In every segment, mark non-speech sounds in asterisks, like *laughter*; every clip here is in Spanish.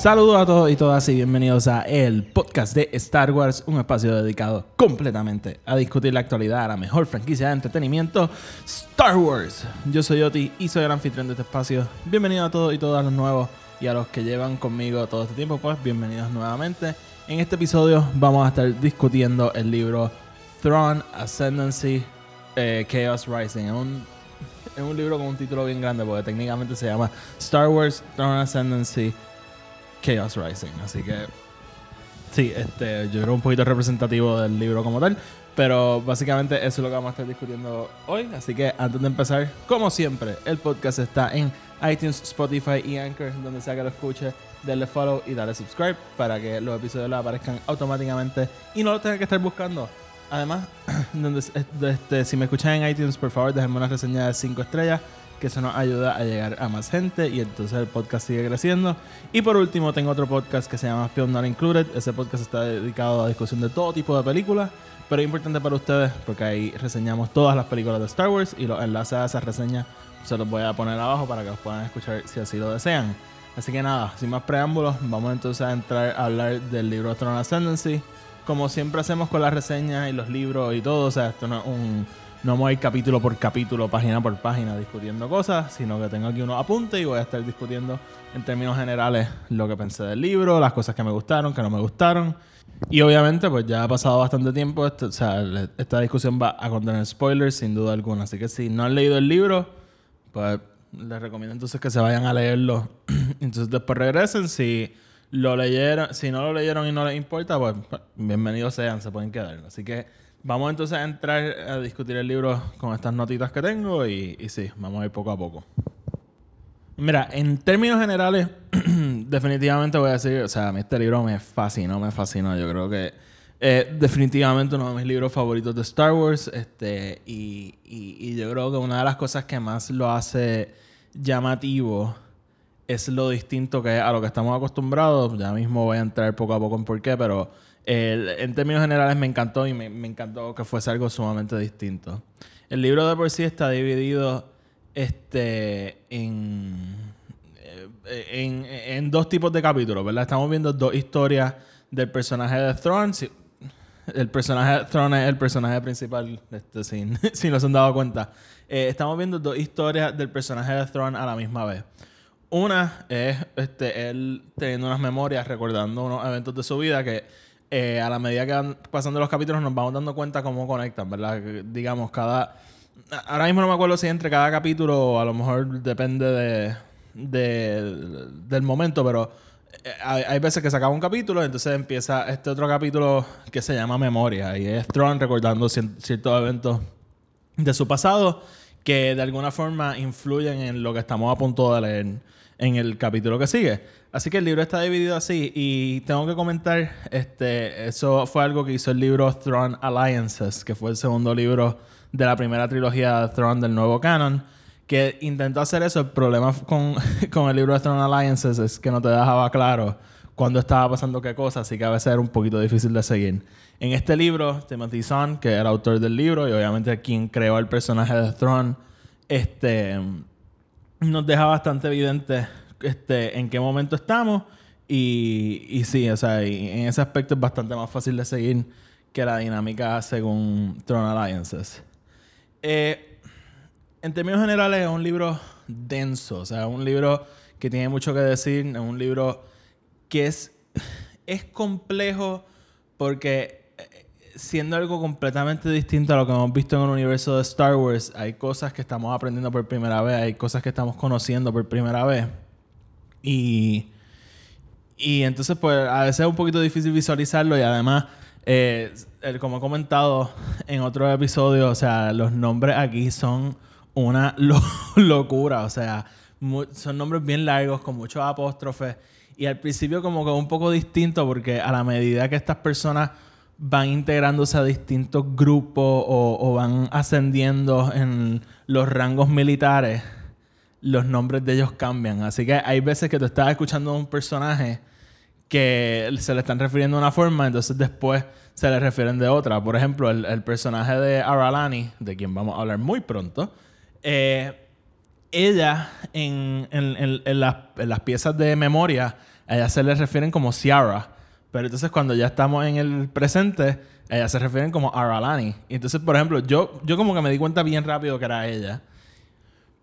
Saludos a todos y todas y bienvenidos a el podcast de Star Wars, un espacio dedicado completamente a discutir la actualidad, a la mejor franquicia de entretenimiento, Star Wars. Yo soy Oti y soy el anfitrión de este espacio. Bienvenidos a todos y todas los nuevos y a los que llevan conmigo todo este tiempo, pues bienvenidos nuevamente. En este episodio vamos a estar discutiendo el libro Throne Ascendancy eh, Chaos Rising. Un, es un libro con un título bien grande porque técnicamente se llama Star Wars Throne Ascendancy Chaos Rising. Así que sí, este, yo creo un poquito representativo del libro como tal. Pero básicamente eso es lo que vamos a estar discutiendo hoy. Así que antes de empezar, como siempre, el podcast está en iTunes, Spotify y Anchor, donde sea que lo escuche. Denle follow y dale subscribe para que los episodios aparezcan automáticamente y no lo tengan que estar buscando. Además, *clears throat* donde, este, si me escuchan en iTunes, por favor, déjenme una reseña de 5 estrellas que eso nos ayuda a llegar a más gente y entonces el podcast sigue creciendo. Y por último, tengo otro podcast que se llama Film Not Included. Ese podcast está dedicado a discusión de todo tipo de películas, pero es importante para ustedes porque ahí reseñamos todas las películas de Star Wars y los enlaces a esas reseñas se los voy a poner abajo para que los puedan escuchar si así lo desean. Así que nada, sin más preámbulos, vamos entonces a entrar a hablar del libro Throne Ascendancy. Como siempre hacemos con las reseñas y los libros y todo, o sea, esto no es un no vamos a ir capítulo por capítulo, página por página discutiendo cosas, sino que tengo aquí unos apuntes y voy a estar discutiendo en términos generales lo que pensé del libro, las cosas que me gustaron, que no me gustaron. Y obviamente, pues ya ha pasado bastante tiempo, esto, o sea, esta discusión va a contener spoilers sin duda alguna. Así que si no han leído el libro, pues les recomiendo entonces que se vayan a leerlo. *clears throat* entonces después regresen. Si lo leyeron, si no lo leyeron y no les importa, pues, pues bienvenidos sean, se pueden quedar. Así que Vamos entonces a entrar a discutir el libro con estas notitas que tengo y, sí, vamos a ir poco a poco. Mira, en términos generales, *clears throat* definitivamente voy a decir, o sea, este libro me fascinó, me fascinó. Yo creo que es definitivamente uno de mis libros favoritos de Star Wars. Este, y, y, yo creo que una de las cosas que más lo hace llamativo es lo distinto que es a lo que estamos acostumbrados. Ya mismo voy a entrar poco a poco en por qué, pero en términos generales me encantó y me, encantó que fuese algo sumamente distinto. El libro de por sí está dividido este, en, eh, en, dos tipos de capítulos, ¿verdad? Estamos viendo dos historias del personaje de Thrawn. el personaje de Thrawn es el personaje principal, este, *laughs* si no se han dado cuenta. Eh, estamos viendo dos historias del personaje de Thrawn a la misma vez. Una es este, él teniendo unas memorias, recordando unos eventos de su vida que eh, a la medida que van pasando los capítulos nos vamos dando cuenta cómo conectan, ¿verdad? digamos, cada... Ahora mismo no me acuerdo si entre cada capítulo, a lo mejor depende de, del momento, pero eh, hay, veces que se acaba un capítulo, entonces empieza este otro capítulo que se llama Memoria, y es Tron recordando ciertos eventos de su pasado que de alguna forma influyen en lo que estamos a punto de leer en el capítulo que sigue. Así que el libro está dividido así y tengo que comentar, este, eso fue algo que hizo el libro Throne Alliances, que fue el segundo libro de la primera trilogía de Throne del nuevo canon, que intentó hacer eso. El problema con, *laughs* con el libro de Throne Alliances es que no te dejaba claro cuándo estaba pasando qué cosa, así que a veces era un poquito difícil de seguir. En este libro, Timothy Zahn, que era autor del libro y obviamente quien creó el personaje de Throne, este nos deja bastante evidente este, en qué momento estamos. Y, y sí, o sea, en ese aspecto es bastante más fácil de seguir que la dinámica según Throne Alliances. Eh, en términos generales, es un libro denso, o sea, es un libro que tiene mucho que decir, es un libro que es, es complejo porque siendo algo completamente distinto a lo que hemos visto en el universo de Star Wars, hay cosas que estamos aprendiendo por primera vez, hay cosas que estamos conociendo por primera vez. Y, y entonces, pues, a veces es un poquito difícil visualizarlo y además, eh, como he comentado en otro episodio, o sea, los nombres aquí son una *laughs* locura, o sea, son nombres bien largos, con muchos apóstrofes. Y al principio como que un poco distinto porque a la medida que estas personas van integrándose a distintos grupos o, van ascendiendo en los rangos militares, los nombres de ellos cambian. Así que hay veces que tú estás escuchando a un personaje que se le están refiriendo de una forma, entonces después se le refieren de otra. Por ejemplo, el, personaje de Aralani, de quien vamos a hablar muy pronto, eh, ella en, en- en- en las, en las piezas de memoria, a ella se le refieren como Ciara. Pero entonces cuando ya estamos en el presente, ella se refieren como Aralani. Y entonces, por ejemplo, yo, yo como que me di cuenta bien rápido que era ella.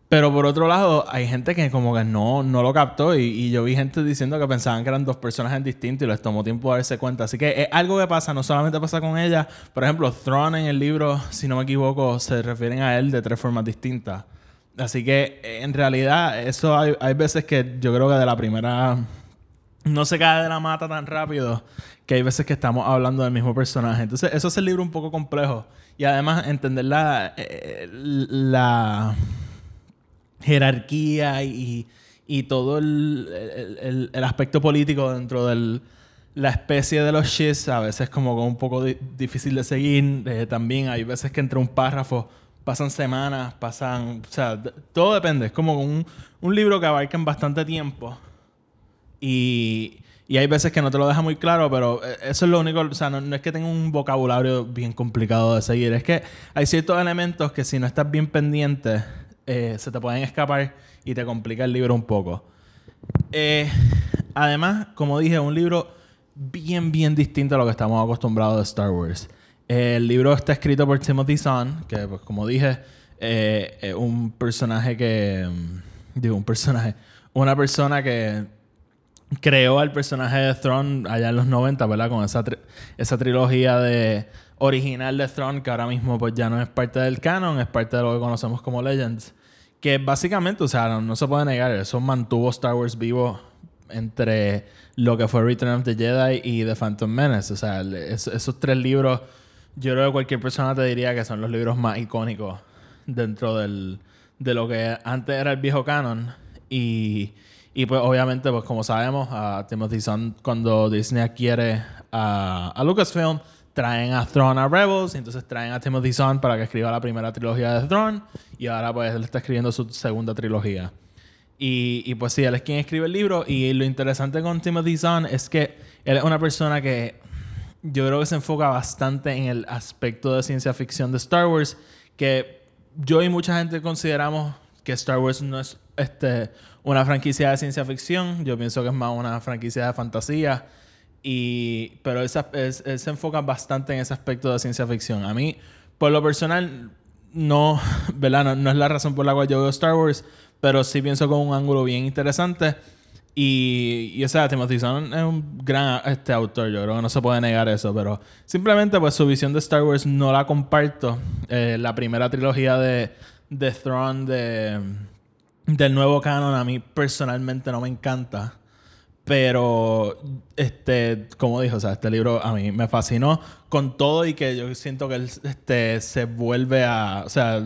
Pero por otro lado, hay gente que como que no, no lo captó y, y yo vi gente diciendo que pensaban que eran dos personajes distintos y les tomó tiempo darse cuenta. Así que es algo que pasa, no solamente pasa con ella. Por ejemplo, Thrawn en el libro, si no me equivoco, se refieren a él de tres formas distintas. Así que en realidad eso hay, hay veces que yo creo que de la primera no se cae de la mata tan rápido que hay veces que estamos hablando del mismo personaje. Entonces, eso es el libro un poco complejo. Y además, entender la, eh, la jerarquía y, y todo el, el- el- aspecto político dentro de la especie de los shits a veces como un poco di- difícil de seguir. Eh, también hay veces que entre un párrafo pasan semanas, pasan... O sea, todo depende. Es como un, un libro que abarca en bastante tiempo. Y, y hay veces que no te lo deja muy claro, pero eh, eso es lo único, o sea, no, no es que tenga un vocabulario bien complicado de seguir, es que hay ciertos elementos que si no estás bien pendiente, eh, se te pueden escapar y te complica el libro un poco. Eh, además, como dije, un libro bien, bien distinto a lo que estamos acostumbrados de Star Wars. El libro está escrito por Timothy Zahn, que, pues, como dije, es un personaje que. mm, Digo, un personaje. Una persona que creó al personaje de Thrawn allá en los 90, ¿verdad? Con esa, esa trilogía de original de Thrawn que ahora mismo pues ya no es parte del canon, es parte de lo que conocemos como Legends. Que básicamente, o sea, no, se puede negar, eso mantuvo Star Wars vivo entre lo que fue Return of the Jedi y The Phantom Menace. O sea, es- esos tres libros, yo creo que cualquier persona te diría que son los libros más icónicos dentro del, de lo que antes era el viejo canon. Y, y pues obviamente, pues como sabemos, a Timothy Zahn cuando Disney adquiere a, a Lucasfilm, traen a Thrawn a Rebels, y entonces traen a Timothy Zahn para que escriba la primera trilogía de Thrawn, y ahora pues él está escribiendo su segunda trilogía. Y, y pues sí, él es quien escribe el libro. Y lo interesante con Timothy Zahn es que él es una persona que yo creo que se enfoca bastante en el aspecto de ciencia ficción de Star Wars. Que yo y mucha gente consideramos que Star Wars no es este, una franquicia de ciencia ficción. Yo pienso que es más una franquicia de fantasía. Y, pero él se enfoca bastante en ese aspecto de ciencia ficción. A mí, por lo personal, no, *laughs* ¿verdad? No, no es la razón por la cual yo veo Star Wars, pero sí pienso con un ángulo bien interesante. Y, y o sea, Timothy Zahn es un gran este, autor, yo creo que no se puede negar eso, pero simplemente pues su visión de Star Wars no la comparto. Eh, la primera trilogía de, de Thrawn de, del nuevo canon a mí personalmente no me encanta. Pero, este, como dijo, o sea, este libro a mí me fascinó con todo y que yo siento que él este, se vuelve a, o sea,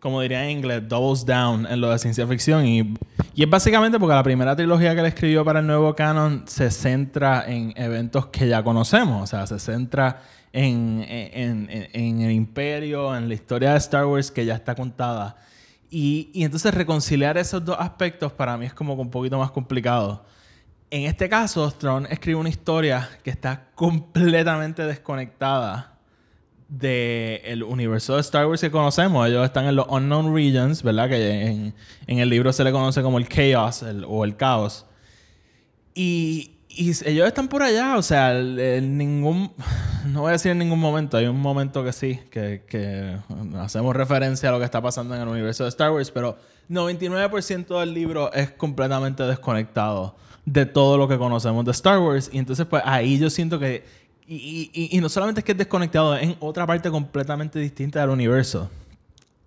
como diría en inglés, doubles down en lo de ciencia ficción. Y, y es básicamente porque la primera trilogía que él escribió para el nuevo canon se centra en eventos que ya conocemos, o sea, se centra en, en, en- en el imperio, en la historia de Star Wars que ya está contada. Y, y entonces reconciliar esos dos aspectos para mí es como un poquito más complicado. En este caso, Thrawn escribe una historia que está completamente desconectada del universo de Star Wars que conocemos. Ellos están en los Unknown Regions, ¿verdad? Que en, en el libro se le conoce como el Chaos el- o el Caos. Y, y ellos están por allá, o sea, el ningún... *laughs* No voy a decir en ningún momento, hay un momento que sí, que, que hacemos referencia a lo que está pasando en el universo de Star Wars, pero 99% del libro es completamente desconectado de todo lo que conocemos de Star Wars. Y entonces, pues ahí yo siento que... Y, y- y no solamente es que es desconectado, es en otra parte completamente distinta del universo.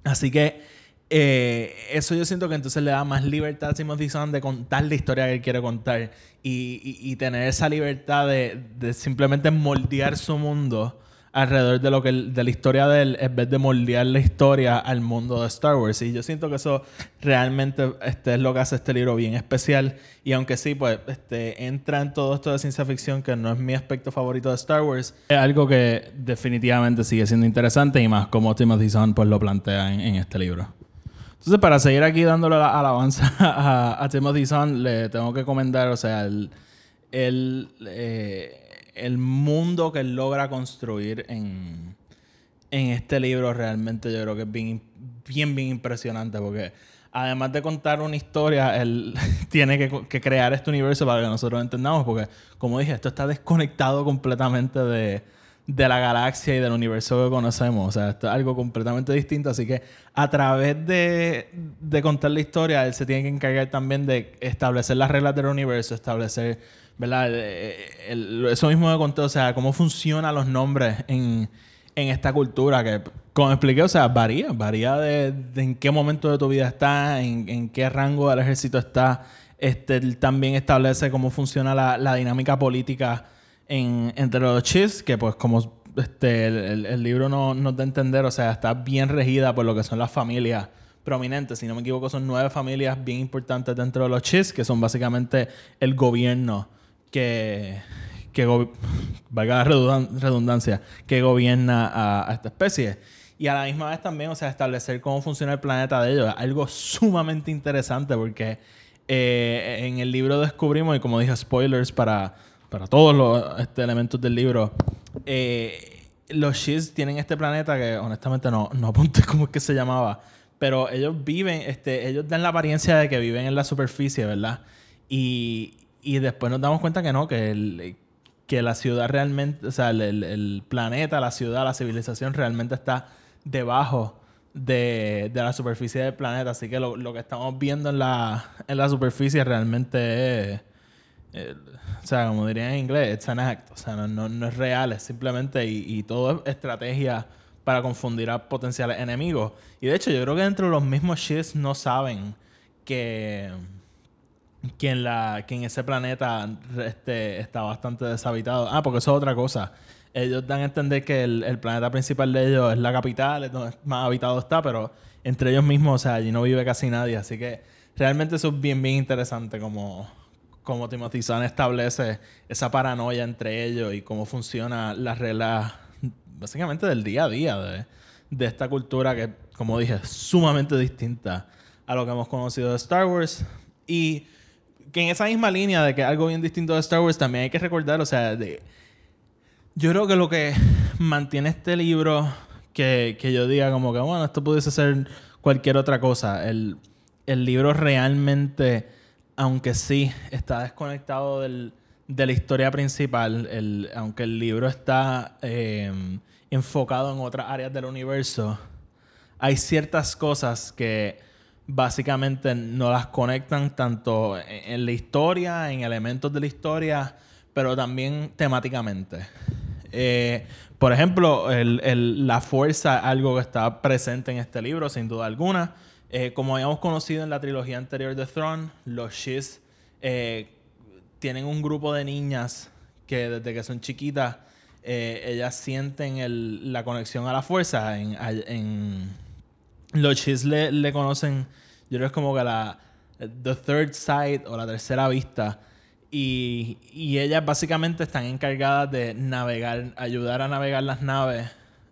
Así que eh, eso yo siento que entonces le da más libertad a Timothy Zahn de contar la historia que él quiere contar y, tener esa libertad de, de simplemente moldear su mundo alrededor de lo que de la historia de él en vez de moldear la historia al mundo de Star Wars. Y yo siento que eso realmente este, es lo que hace este libro bien especial. Y aunque sí pues este entra en todo esto de ciencia ficción que no es mi aspecto favorito de Star Wars. Es algo que definitivamente sigue siendo interesante y más como Timothy Zahn pues lo plantea en, este libro entonces para seguir aquí dándole la alabanza *laughs* a, a Timothy Zahn le tengo que comentar o sea el, el eh, el mundo que él logra construir en, en este libro realmente yo creo que es bien, bien, bien impresionante porque además de contar una historia, él *laughs* tiene que, crear este universo para que nosotros entendamos porque, como dije, esto está desconectado completamente de, de la galaxia y del universo que conocemos. O sea, esto es algo completamente distinto. Así que a través de, de contar la historia, él se tiene que encargar también de establecer las reglas del universo, establecer ¿verdad? Eh, eso mismo me contó, o sea, cómo funcionan los nombres en, esta cultura, que como expliqué, o sea, varía, varía de, en qué momento de tu vida está, en, qué rango del ejército está. Este, también establece cómo funciona la, dinámica política entre los chis, que pues como este, el, libro no, nos da a entender, o sea, está bien regida por lo que son las familias prominentes. Si no me equivoco, son nueve familias bien importantes dentro de los chis, que son básicamente el gobierno que, que valga la redundancia, que gobierna a, esta especie. Y a la misma vez también, o sea, establecer cómo funciona el planeta de ellos. Algo sumamente interesante porque eh, en el libro descubrimos, y como dije, spoilers para, para todos los este, elementos del libro, eh, los Shiz tienen este planeta que honestamente no, no apunté cómo es que se llamaba, pero ellos viven, este, ellos dan la apariencia de que viven en la superficie, ¿verdad? Y, y después nos damos cuenta que no, que, el, que la ciudad realmente, o sea, el, planeta, la ciudad, la civilización realmente está debajo de, la superficie del planeta. Así que lo, que estamos viendo en la, en la superficie realmente es, o sea, como dirían en inglés, it's an act. O sea, no, es real, es simplemente, y, todo es estrategia para confundir a potenciales enemigos. Y de hecho, yo creo que dentro de los mismos shits no saben que que en, la, que en ese planeta este, está bastante deshabitado. Ah, porque eso es otra cosa. Ellos dan a entender que el, planeta principal de ellos es la capital, es donde más habitado está, pero entre ellos mismos, o sea, allí no vive casi nadie. Así que realmente eso es bien, bien interesante como, como Timothy Zahn establece esa paranoia entre ellos y cómo funciona las reglas básicamente del día a día de, de esta cultura que, como dije, es sumamente distinta a lo que hemos conocido de Star Wars. Y que en esa misma línea de que algo bien distinto de Star Wars también hay que recordar, o sea, de, yo creo que lo que mantiene este libro, que, que yo diga como que, bueno, esto pudiese ser cualquier otra cosa, el, el libro realmente, aunque sí está desconectado del, de la historia principal, el, aunque el libro está eh, enfocado en otras áreas del universo, hay ciertas cosas que básicamente no las conectan tanto en la historia, en elementos de la historia, pero también temáticamente. Eh, por ejemplo, la fuerza, algo que está presente en este libro, sin duda alguna. Eh, como habíamos conocido en la trilogía anterior de Throne, los Shiz eh, tienen un grupo de niñas que desde que son chiquitas, ellas sienten la conexión a la fuerza. Los Chiz le, conocen, yo creo que es como que la the third sight o la tercera vista. Y, y ellas básicamente están encargadas de navegar, ayudar a navegar las naves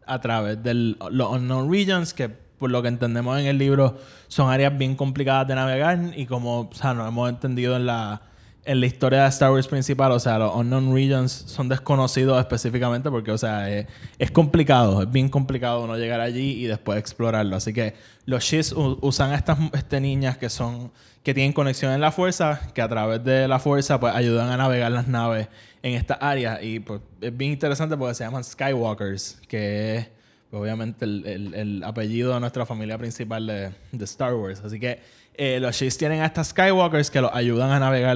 a través de los unknown regions, que por lo que entendemos en el libro son áreas bien complicadas de navegar y como o sea, no hemos entendido en la en la historia de Star Wars principal, o sea, los unknown regions son desconocidos específicamente porque, o sea, es, complicado, es bien complicado uno llegar allí y después explorarlo. Así que los Shiz usan a estas este, niñas que son que tienen conexión en la fuerza, que a través de la fuerza pues ayudan a navegar las naves en esta área y pues, es bien interesante porque se llaman Skywalkers, que es pues, obviamente el, apellido de nuestra familia principal de, Star Wars. Así que eh, los Shiz tienen a estas Skywalkers que los ayudan a navegar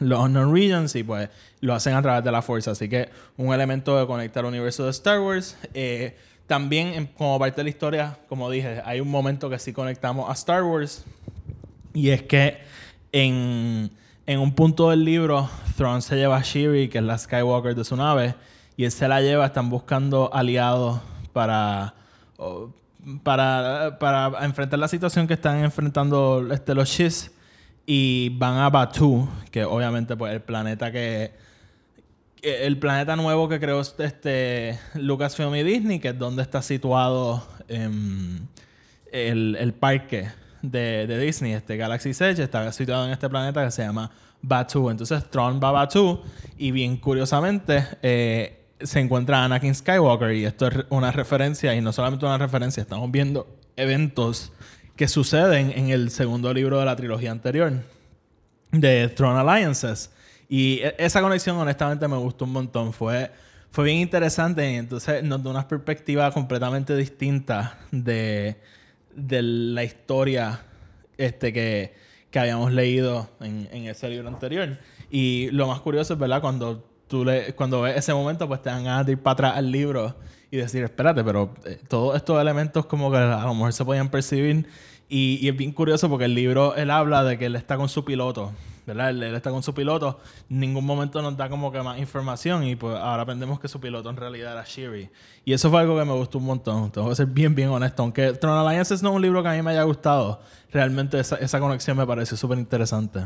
los unknown regions y pues lo hacen a través de la fuerza. Así que un elemento de conectar el universo de Star Wars. Eh, también, como parte de la historia, como dije, hay un momento que sí conectamos a Star Wars. Y es que en, en un punto del libro, Thrawn se lleva a Shiri, que es la Skywalker de su nave, y él se la lleva, están buscando aliados para, para, para enfrentar la situación que están enfrentando este, los Shiz y van a Batu, que obviamente pues el planeta que que el planeta nuevo que creó este Lucasfilm y Disney, que es donde está situado em, el, el parque de, de Disney, este Galaxy Edge, está situado en este planeta que se llama Batu. Entonces Tron va a Batu y bien curiosamente eh, se encuentra Anakin Skywalker y esto es una referencia y no solamente una referencia, estamos viendo eventos que suceden en el segundo libro de la trilogía anterior de Throne Alliances. Y e- esa conexión, honestamente, me gustó un montón. Fue, fue bien interesante y entonces nos da una perspectiva completamente distinta de, de la historia este, que, que habíamos leído en, en ese libro anterior. Y lo más curioso es, ¿verdad? Cuando tú le, cuando ves ese momento, pues te dan ganas de ir para atrás al libro y decir, espérate, pero eh, todos estos elementos como que a lo mejor se podían percibir. Y, es bien curioso porque el libro, él habla de que él está con su piloto, ¿verdad? Él, está con su piloto. En ningún momento nos da como que más información y pues ahora aprendemos que su piloto en realidad era Shiri. Y eso fue algo que me gustó un montón. Tengo que ser bien, bien honesto. Aunque Throne Alliances no es un libro que a mí me haya gustado, realmente esa, esa conexión me pareció súper interesante.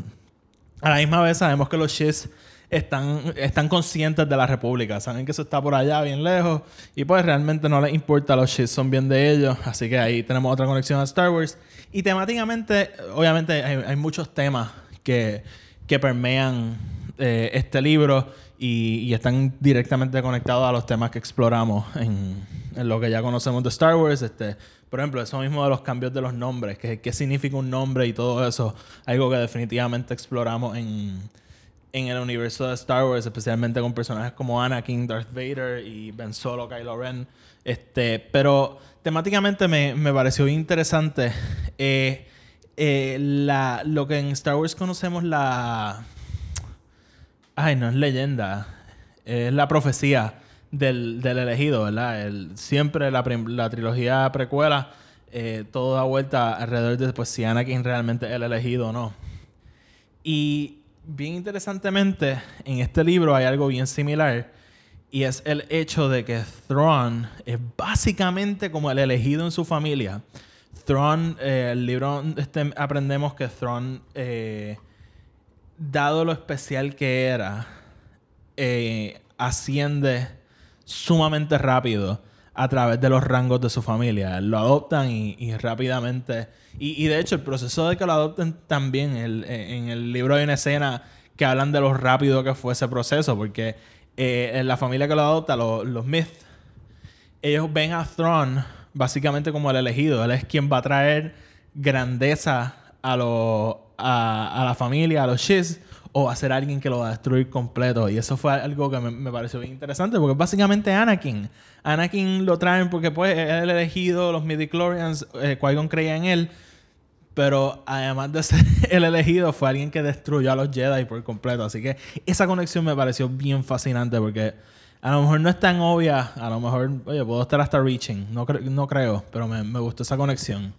A la misma vez sabemos que los Shiz están, están conscientes de la República. Saben que eso está por allá, bien lejos. Y pues realmente no les importa. Los Shiz son bien de ellos. Así que ahí tenemos otra conexión a Star Wars. Y temáticamente, obviamente, hay, hay muchos temas que, que permean eh, este libro y, y están directamente conectados a los temas que exploramos en, en lo que ya conocemos de Star Wars. Este, por ejemplo, eso mismo de los cambios de los nombres, qué significa un nombre y todo eso, algo que definitivamente exploramos en, en el universo de Star Wars, especialmente con personajes como Anakin, Darth Vader y Ben Solo, Kylo Ren. Este, pero temáticamente me, me pareció interesante eh, eh, la, lo que en Star Wars conocemos la... Ay, no es leyenda. Es la profecía del, del elegido, ¿verdad? El- siempre la, la trilogía precuela, eh, todo da vuelta alrededor de pues, si Anakin realmente es el elegido o no. Y bien interesantemente, en este libro hay algo bien similar. Y es el hecho de que Thrawn es básicamente como el elegido en su familia. Thrawn, eh, el libro este, aprendemos que Thrawn, eh, dado lo especial que era, eh, asciende sumamente rápido a través de los rangos de su familia. Lo adoptan y, y rápidamente... Y, y de hecho, el proceso de que lo adopten también, el- eh, en el libro hay una escena que hablan de lo rápido que fue ese proceso, porque eh, en la familia que lo adopta, lo- los Myth, ellos ven a Thrawn básicamente como el elegido. Él es quien va a traer grandeza a, lo- a, la familia, a los Shiz, o a ser alguien que lo va a destruir completo. Y eso fue algo que me, pareció bien interesante, porque básicamente Anakin. Anakin lo traen porque pues es el elegido, los midichlorians, eh, Qui-Gon creía en él. Pero además de ser *laughs* el elegido, fue alguien que destruyó a los Jedi por completo. Así que esa conexión me pareció bien fascinante porque a lo mejor no es tan obvia. A lo mejor, oye, puedo estar hasta reaching. No, cre- no creo, pero me, me gustó esa conexión.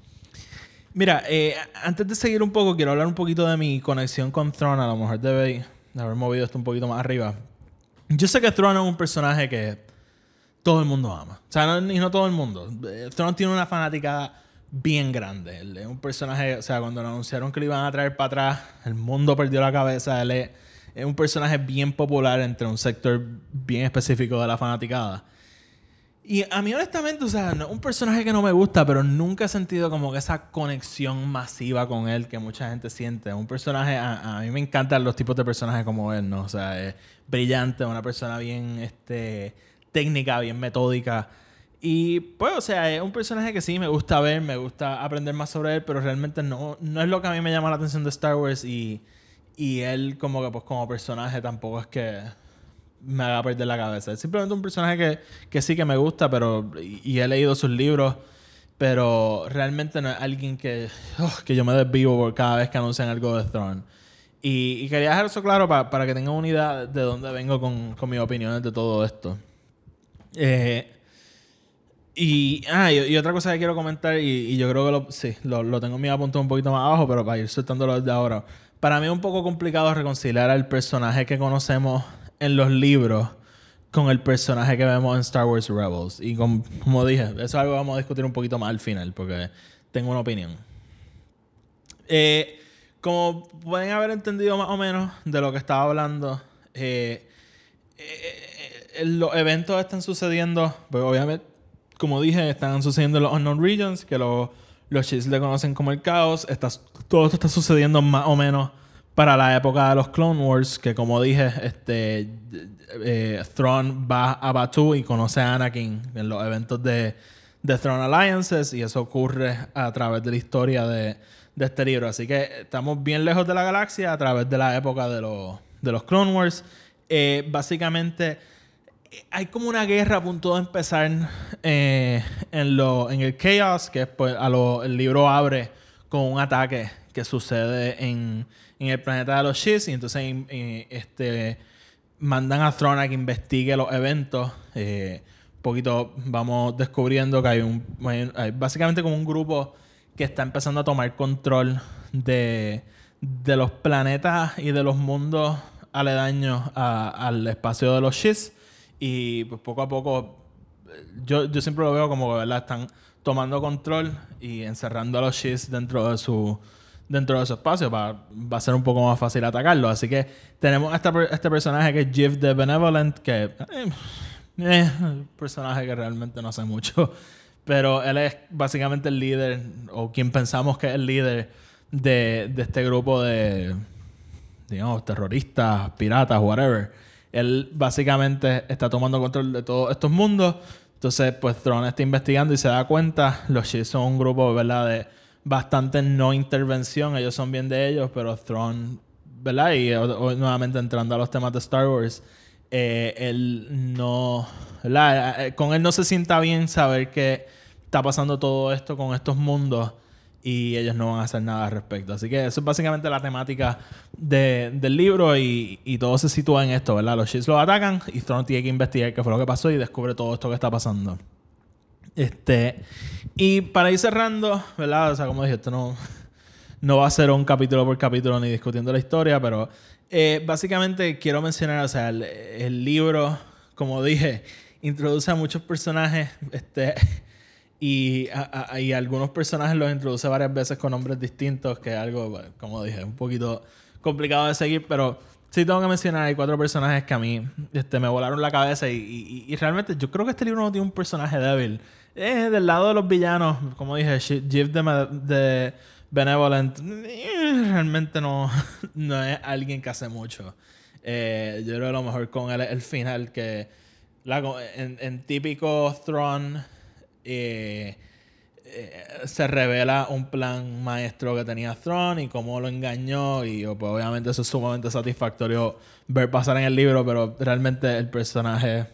Mira, eh, antes de seguir un poco, quiero hablar un poquito de mi conexión con Thrawn. A lo mejor debe de haber movido esto un poquito más arriba. Yo sé que Thrawn es un personaje que todo el mundo ama. O sea, no, y no todo el mundo. Eh, Thrawn tiene una fanática bien grande. Él es un personaje, o sea, cuando lo anunciaron que lo iban a traer para atrás, el mundo perdió la cabeza. Él es, es un personaje bien popular entre un sector bien específico de la fanaticada. Y a mí, honestamente, o sea, no un personaje que no me gusta, pero nunca he sentido como esa conexión masiva con él que mucha gente siente. Un personaje, a, a mí me encantan los tipos de personajes como él, ¿no? O sea, es brillante, una persona bien este, técnica, bien metódica. Y pues, o sea, es un personaje que sí me gusta ver, me gusta aprender más sobre él, pero realmente no, no es lo que a mí me llama la atención de Star Wars. Y, y él, como que, pues, como personaje, tampoco es que me haga perder la cabeza. Es simplemente un personaje que, que sí que me gusta, pero y, he leído sus libros, pero realmente no es alguien que, oh, que yo me desvivo por cada vez que anuncian algo de Throne. Y, quería dejar eso claro pa- para que tengan una idea de dónde vengo con, con mis opiniones de todo esto. Eh, y, ah, y, otra cosa que quiero comentar, y, yo creo que lo, sí, lo, lo tengo en mi apuntado un poquito más abajo, pero para ir soltándolo desde ahora. Para mí es un poco complicado reconciliar al personaje que conocemos en los libros con el personaje que vemos en Star Wars Rebels. Y como dije, eso es algo que vamos a discutir un poquito más al final, porque tengo una opinión. Eh, como pueden haber entendido más o menos de lo que estaba hablando, eh, eh, los eventos están sucediendo, pues obviamente, como dije, están sucediendo en los Unknown Regions, que los los le conocen como el caos. Está- todo esto está sucediendo más o menos para la época de los Clone Wars, que como dije, este eh, Thrawn va a Batu y conoce a Anakin en los eventos de, de Throne Alliances, y eso ocurre a través de la historia de, este libro. Así que estamos bien lejos de la galaxia a través de la época de los, Clone Wars. Eh, básicamente hay como una guerra a punto de empezar eh, en, el Chaos, que pues, a el libro abre con un ataque que sucede en, en el planeta de los Shis y entonces in- este, mandan a Thrawn a que investigue los eventos. Eh, un poquito vamos descubriendo que hay un hay- básicamente como un grupo que está empezando a tomar control de, de los planetas y de los mundos aledaños a- al espacio de los Shis. Y pues poco a poco, yo, yo siempre lo veo como que están tomando control y encerrando a los Shis dentro de su dentro de su espacio va a ser un poco más fácil atacarlo. Así que tenemos per- este personaje que es Jiv the Benevolent, que eh, eh, un personaje que realmente no hace mucho. *laughs* Pero él es básicamente el líder, o quien pensamos que es el líder de, de este grupo de, digamos, terroristas, piratas, whatever. Él básicamente está tomando control de todos estos mundos. Entonces, pues Throne está investigando y se da cuenta. Los Shi'S son un grupo, ¿verdad? De bastante no intervención. Ellos son bien de ellos, pero Throne, ¿verdad? Y o- nuevamente entrando a los temas de Star Wars, eh, él no, ¿verdad? Eh, Con él no se sienta bien saber que está pasando todo esto con estos mundos y ellos no van a hacer nada al respecto. Así que eso es básicamente la temática de- del libro y, y todo se sitúa en esto, ¿verdad? Los Shi'S los atacan y Thrawn tiene que investigar qué fue lo que pasó y descubre todo esto que está pasando. Este, y para ir cerrando, ¿verdad? O sea, como dije, esto no, no va a ser un capítulo por capítulo ni discutiendo la historia, pero eh, básicamente quiero mencionar, o sea, el, libro, como dije, introduce a muchos personajes, este, y, y algunos personajes los introduce varias veces con nombres distintos, que es algo, como dije, un poquito complicado de seguir, pero sí tengo que mencionar, hay cuatro personajes que a mí este, me volaron la cabeza y, y- y realmente yo creo que este libro no tiene un personaje débil. Eh, del lado de los villanos, como dije, Jiv de, Benevolent, realmente no, *laughs* no es alguien que hace mucho. Eh, yo creo que a lo mejor con él es el final que en, típico Throne eh, eh, se revela un plan maestro que tenía Thrawn y cómo lo engañó y pues, obviamente eso es sumamente satisfactorio ver pasar en el libro pero realmente el personaje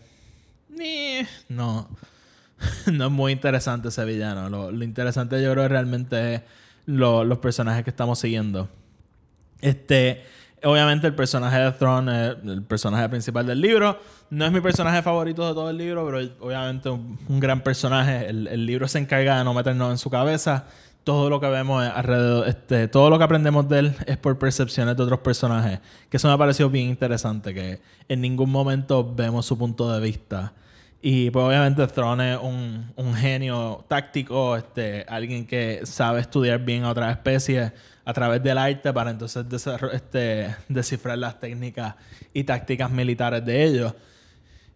no *laughs* no es muy interesante ese villano lo, lo interesante yo creo realmente es lo- los personajes que estamos siguiendo este, obviamente el personaje de Thrawn es el personaje principal del libro. No es mi personaje favorito de todo el libro, pero obviamente un, un gran personaje. El, libro se encarga de no meternos en su cabeza. Todo lo que vemos alrededor, este, todo lo que aprendemos de él es por percepciones de otros personajes. Que eso me ha parecido bien interesante, que en ningún momento vemos su punto de vista. Y pues obviamente Thrawn es un, un genio táctico, este, alguien que sabe estudiar bien a otras especies a través del arte para entonces este, descifrar las técnicas y tácticas militares de ellos.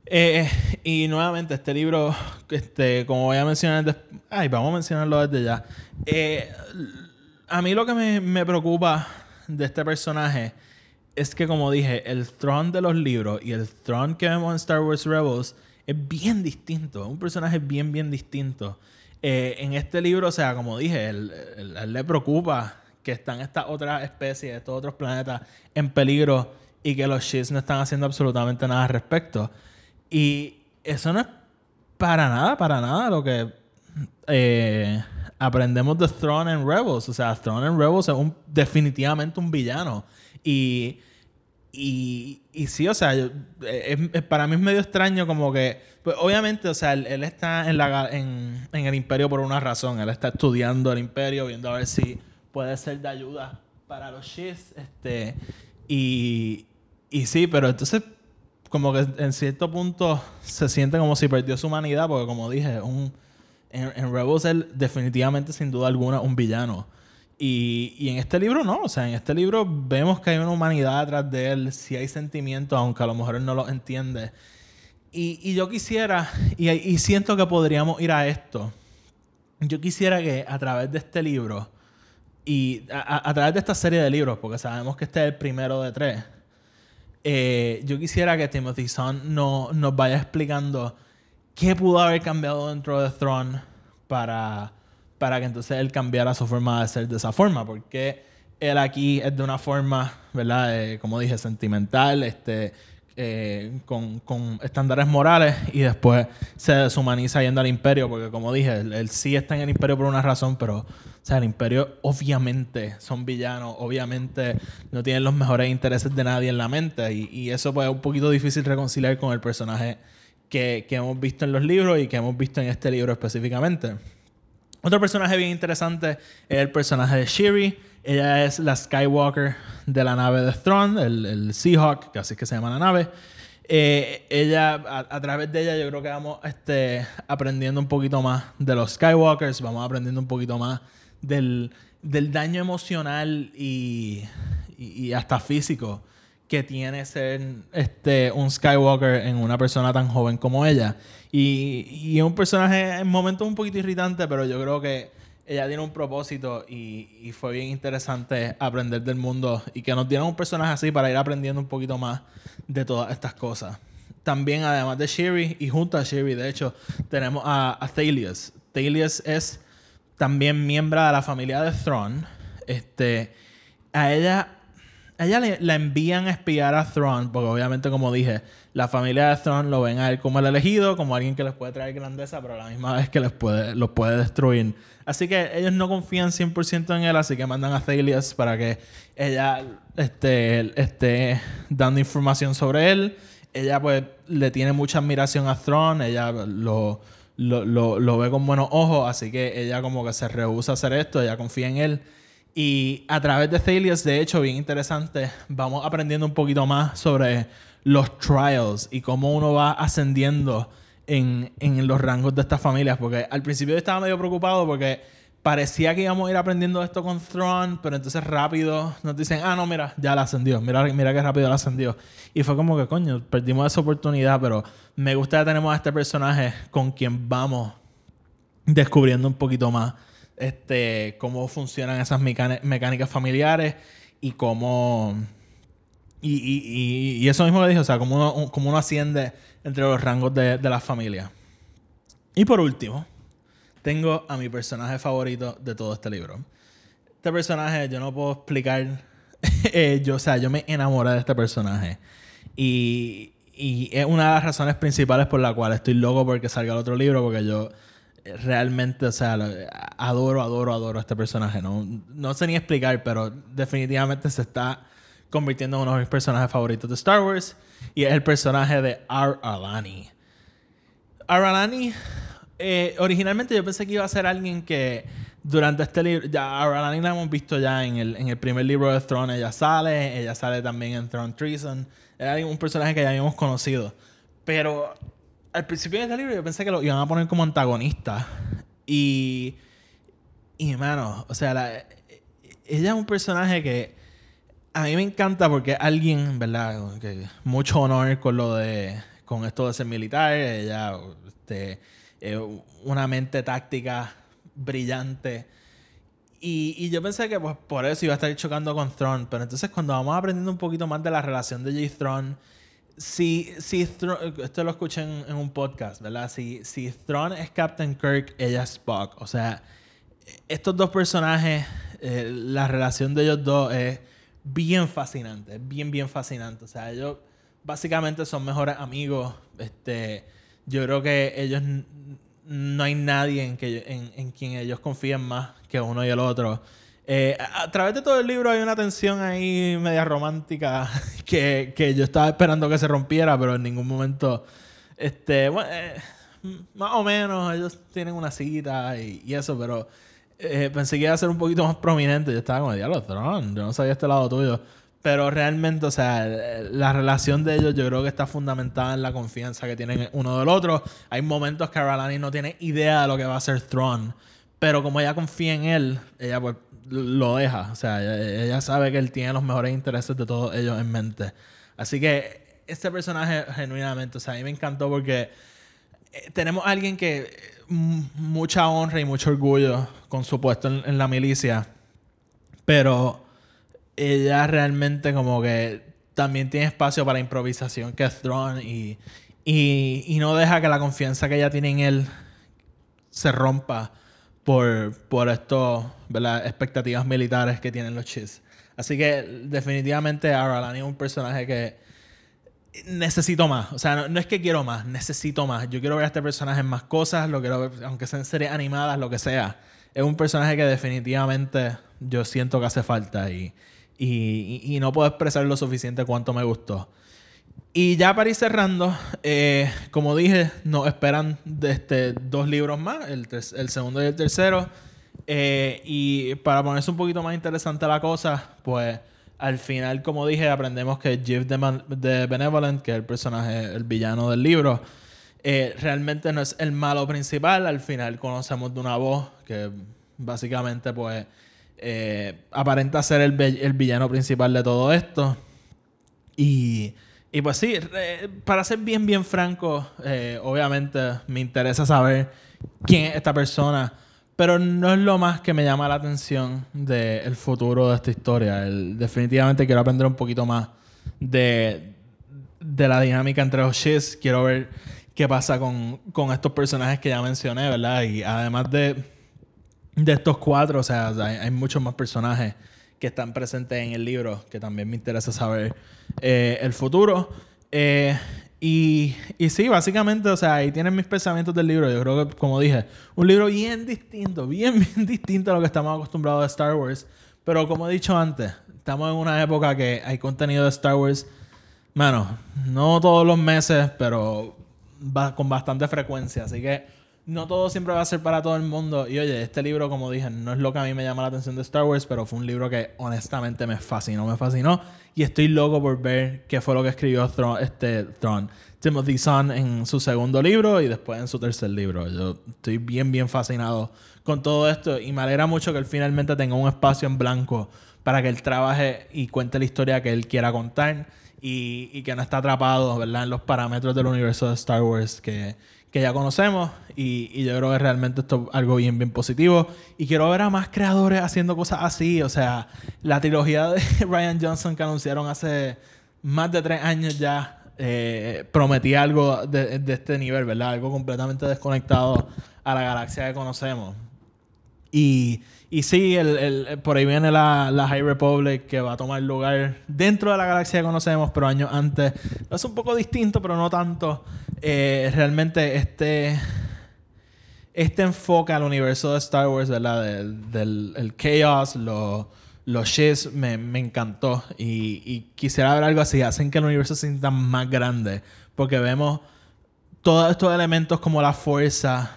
Eh, y nuevamente, este libro, este, como voy a mencionar, ay, vamos a mencionarlo desde ya. Eh, a mí lo que me, me preocupa de este personaje es que, como dije, el Throne de los libros y el Throne que vemos en Star Wars Rebels es bien distinto. Un personaje bien, bien distinto. Eh, en este libro, o sea, como dije, él, él- le preocupa que están estas otras especies, estos otros planetas en peligro y que los Shi'S no están haciendo absolutamente nada al respecto. Y eso no es para nada, para nada lo que eh, aprendemos de Throne en Rebels. O sea, Throne en Rebels es un, definitivamente un villano. Y, y, y sí, o sea, yo- es- es- para mí es medio extraño como que, pues obviamente, o sea, él, está en, la, en, en el imperio por una razón. Él está estudiando el imperio, viendo a ver si puede ser de ayuda para los Shi'S. Este, y, y sí, pero entonces como que en cierto punto se siente como si perdió su humanidad, porque como dije, un, en, en Rebels él definitivamente, sin duda alguna, un villano. Y, y en este libro no, o sea, en este libro vemos que hay una humanidad atrás de él, si hay sentimientos, aunque a lo mejor él no los entiende. Y, y yo quisiera, y, y siento que podríamos ir a esto, yo quisiera que a través de este libro, y a, a través de esta serie de libros, porque sabemos que este es el primero de tres, eh, yo quisiera que Timothy Son no, nos vaya explicando qué pudo haber cambiado dentro de Throne para, para que entonces él cambiara su forma de ser de esa forma. Porque él aquí es de una forma, ¿verdad? Eh, como dije, sentimental, este, eh, con, con, estándares morales y después se deshumaniza yendo al imperio, porque como dije, él, sí está en el imperio por una razón, pero o sea, el imperio obviamente son villanos, obviamente no tienen los mejores intereses de nadie en la mente y, y eso pues es un poquito difícil reconciliar con el personaje que, que hemos visto en los libros y que hemos visto en este libro específicamente. Otro personaje bien interesante es el personaje de Shiri. Ella es la Skywalker de la nave de Throne, el, el Seahawk, que así es que se llama la nave. Eh, ella, a, a, través de ella, yo creo que vamos este, aprendiendo un poquito más de los Skywalkers, vamos aprendiendo un poquito más del, del daño emocional y, y, y, hasta físico que tiene ser este, un Skywalker en una persona tan joven como ella. Y, y es un personaje en momentos un poquito irritante, pero yo creo que ella tiene un propósito y, y, fue bien interesante aprender del mundo y que nos dieran un personaje así para ir aprendiendo un poquito más de todas estas cosas. También, además de Shiri y junto a Shiri, de hecho, tenemos a, a. Thalius es también miembro de la familia de Thrawn. Este, a ella, ella le, la envían a espiar a Thrawn, porque obviamente, como dije, la familia de Thrawn lo ven a él como el elegido, como alguien que les puede traer grandeza, pero a la misma vez que les puede, los puede destruir. Así que ellos no confían 100% en él, así que mandan a Thalius para que ella esté, esté dando información sobre él. Ella pues le tiene mucha admiración a Thrawn, ella lo, lo, lo, lo, ve con buenos ojos, así que ella como que se rehúsa a hacer esto, ella confía en él. Y a través de Thalius, de hecho, bien interesante, vamos aprendiendo un poquito más sobre los trials y cómo uno va ascendiendo en, en los rangos de estas familias. Porque al principio yo estaba medio preocupado porque parecía que íbamos a ir aprendiendo esto con Thrawn, pero entonces rápido nos dicen, ah, no, mira, ya la ascendió, mira, mira qué rápido la ascendió. Y fue como que, coño, perdimos esa oportunidad, pero me gusta que tenemos a este personaje con quien vamos descubriendo un poquito más este, cómo funcionan esas mecánicas familiares y cómo... Y, y, y, eso mismo que dije, o sea, cómo uno, cómo uno asciende entre los rangos de, de la familia. Y por último, tengo a mi personaje favorito de todo este libro. Este personaje, yo no puedo explicar. *laughs* eh, yo, o sea, yo me enamoré de este personaje. Y, y, es una de las razones principales por la cual estoy loco porque salga el otro libro, porque yo realmente, o sea, adoro, adoro, adoro este personaje. No, no sé ni explicar, pero definitivamente se está convirtiendo en uno de mis personajes favoritos de Star Wars. Y es el personaje de Ar Alani. Ar Alani eh, originalmente yo pensé que iba a ser alguien que durante este libro, ya a Ralani la hemos visto ya en el, en el primer libro de Throne, ella sale, ella sale también en Throne Treason, era un personaje que ya habíamos conocido. Pero al principio de este libro yo pensé que lo iban a poner como antagonista. Y, y mano, o sea, la, ella es un personaje que a mí me encanta porque alguien, ¿verdad? Que mucho honor con lo de, con esto de ser militar, ella, este una mente táctica brillante. Y, y, yo pensé que pues, por eso iba a estar chocando con Thrawn. Pero entonces cuando vamos aprendiendo un poquito más de la relación de J. Thrawn, si, si esto lo escuché en, un podcast, ¿verdad? Si, si Thrawn es Captain Kirk, ella es Spock. O sea, estos dos personajes, eh, la relación de ellos dos es bien fascinante, bien, bien fascinante. O sea, ellos básicamente son mejores amigos. Este yo creo que ellos no hay nadie en, que, en, en quien ellos confíen más que uno y el otro. Eh, a, a, través de todo el libro hay una tensión ahí media romántica *laughs* que, que, yo estaba esperando que se rompiera, pero en ningún momento, este, bueno, eh, más o menos ellos tienen una cita y, y eso, pero eh, pensé que iba a ser un poquito más prominente. Yo estaba como, diablo, Tron, yo no sabía este lado tuyo. Pero realmente, o sea, la relación de ellos yo creo que está fundamentada en la confianza que tienen uno del otro. Hay momentos que Aralani no tiene idea de lo que va a ser Thrawn. Pero como ella confía en él, ella pues lo deja. O sea, ella, sabe que él tiene los mejores intereses de todos ellos en mente. Así que este personaje genuinamente, o sea, a mí me encantó porque eh, tenemos a alguien que eh, m- mucha honra y mucho orgullo con su puesto en, la milicia, pero ella realmente como que también tiene espacio para improvisación que es Thrawn y, y no deja que la confianza que ella tiene en él se rompa por, por ¿verdad? expectativas militares que tienen los Chiss. Así que definitivamente Aralani es un personaje que necesito más. O sea, no, es que quiero más, necesito más. Yo quiero ver a este personaje en más cosas, lo quiero ver, aunque sean series animadas, lo que sea. Es un personaje que definitivamente yo siento que hace falta y, y- y no puedo expresar lo suficiente cuánto me gustó. Y ya para ir cerrando, eh, como dije, nos esperan este, dos libros más, el, el segundo y el tercero. Eh, y para ponerse un poquito más interesante la cosa, pues al final, como dije, aprendemos que Jeff de, Benevolent, que es el personaje, el villano del libro, eh, realmente no es el malo principal. Al final conocemos de una voz que básicamente pues eh, aparenta ser el, el villano principal de todo esto. Y, y pues sí, para ser bien, bien franco, eh, obviamente me interesa saber quién es esta persona, pero no es lo más que me llama la atención del futuro de esta historia. Definitivamente quiero aprender un poquito más de, de la dinámica entre los Shiz. Quiero ver qué pasa con, con estos personajes que ya mencioné, ¿verdad? Y además de, de estos cuatro, o sea, hay, hay muchos más personajes que están presentes en el libro que también me interesa saber eh, el futuro. Eh, y, y sí, básicamente, o sea, ahí tienen mis pensamientos del libro. Yo creo que, como dije, un libro bien distinto, bien, *laughs* bien distinto a lo que estamos acostumbrados de Star Wars. Pero como he dicho antes, estamos en una época que hay contenido de Star Wars, mano, no todos los meses, pero va- con bastante frecuencia. Así que no todo siempre va a ser para todo el mundo. Y oye, este libro, como dije, no es lo que a mí me llama la atención de Star Wars, pero fue un libro que honestamente me fascinó, me fascinó. Y estoy loco por ver qué fue lo que escribió este, Thrawn, Timothy Zahn en su segundo libro y después en su tercer libro. Yo estoy bien, bien fascinado con todo esto y me alegra mucho que él finalmente tenga un espacio en blanco para que él trabaje y cuente la historia que él quiera contar y, y que no está atrapado, ¿verdad? En los parámetros del universo de Star Wars que, que ya conocemos y, y yo creo que realmente esto es algo bien, bien positivo y quiero ver a más creadores haciendo cosas así, o sea, la trilogía de *laughs* Ryan Johnson que anunciaron hace más de tres años ya eh, prometía algo de, de este nivel, ¿verdad? Algo completamente desconectado a la galaxia que conocemos. Y, y sí, el, el- por ahí viene la, la High Republic que va a tomar lugar dentro de la galaxia que conocemos, pero años antes. Es un poco distinto, pero no tanto. Eh, realmente este, este enfoque al universo de Star Wars, ¿verdad? Del, el chaos, lo- los ships, me, me encantó. Y, y quisiera ver algo así. Hacen que el universo se sienta más grande. Porque vemos todos estos elementos como la fuerza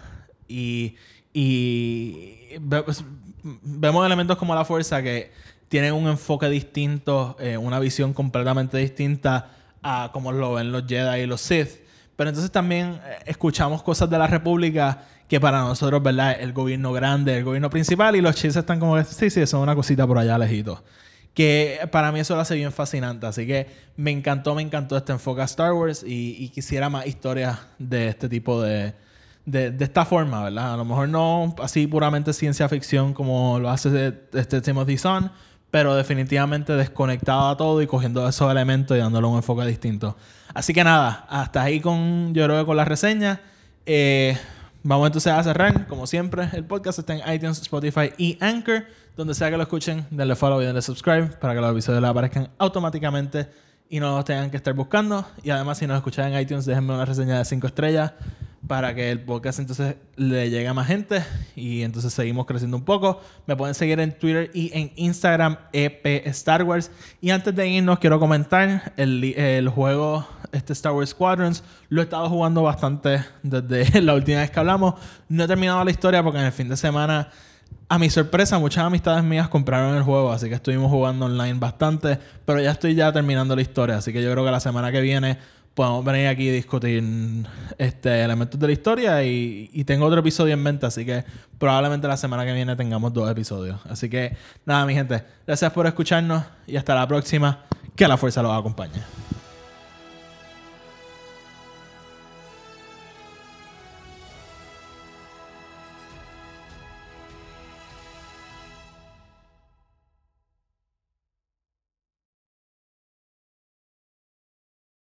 y, y pues, vemos elementos como la fuerza que tienen un enfoque distinto, eh, una visión completamente distinta a como lo ven los Jedi y los Sith. Pero entonces también eh, escuchamos cosas de la República que para nosotros, ¿verdad? El gobierno grande, el gobierno principal y los Sith están como, sí, sí, es una cosita por allá lejito. Que para mí eso lo hace bien fascinante. Así que me encantó, me encantó este enfoque a Star Wars y quisiera más historias de este tipo de, de, esta forma, ¿verdad? A lo mejor no así puramente ciencia ficción como lo hace este Timothy Zahn, pero definitivamente desconectado a todo y cogiendo esos elementos y dándole un enfoque distinto. Así que nada, hasta ahí con, yo creo que con la reseña. Eh, vamos entonces a cerrar, como siempre, el podcast está en iTunes, Spotify y Anchor. Donde sea que lo escuchen, denle follow y denle subscribe para que los episodios les aparezcan automáticamente y no los tengan que estar buscando. Y además, si nos escuchan en iTunes, déjenme una reseña de 5 estrellas para que el podcast entonces le llegue a más gente y entonces seguimos creciendo un poco. Me pueden seguir en Twitter y en Instagram, EP Star Wars. Y antes de irnos, quiero comentar el, el juego este Star Wars Squadrons. Lo he estado jugando bastante desde *laughs* la última vez que hablamos. No he terminado la historia porque en el fin de semana A mi sorpresa, muchas amistades mías compraron el juego, así que estuvimos jugando online bastante, pero ya estoy ya terminando la historia, así que yo creo que la semana que viene podemos venir aquí y discutir este, elementos de la historia y, y tengo otro episodio en mente, así que probablemente la semana que viene tengamos dos episodios. Así que nada, mi gente, gracias por escucharnos y hasta la próxima. Que la fuerza los acompañe.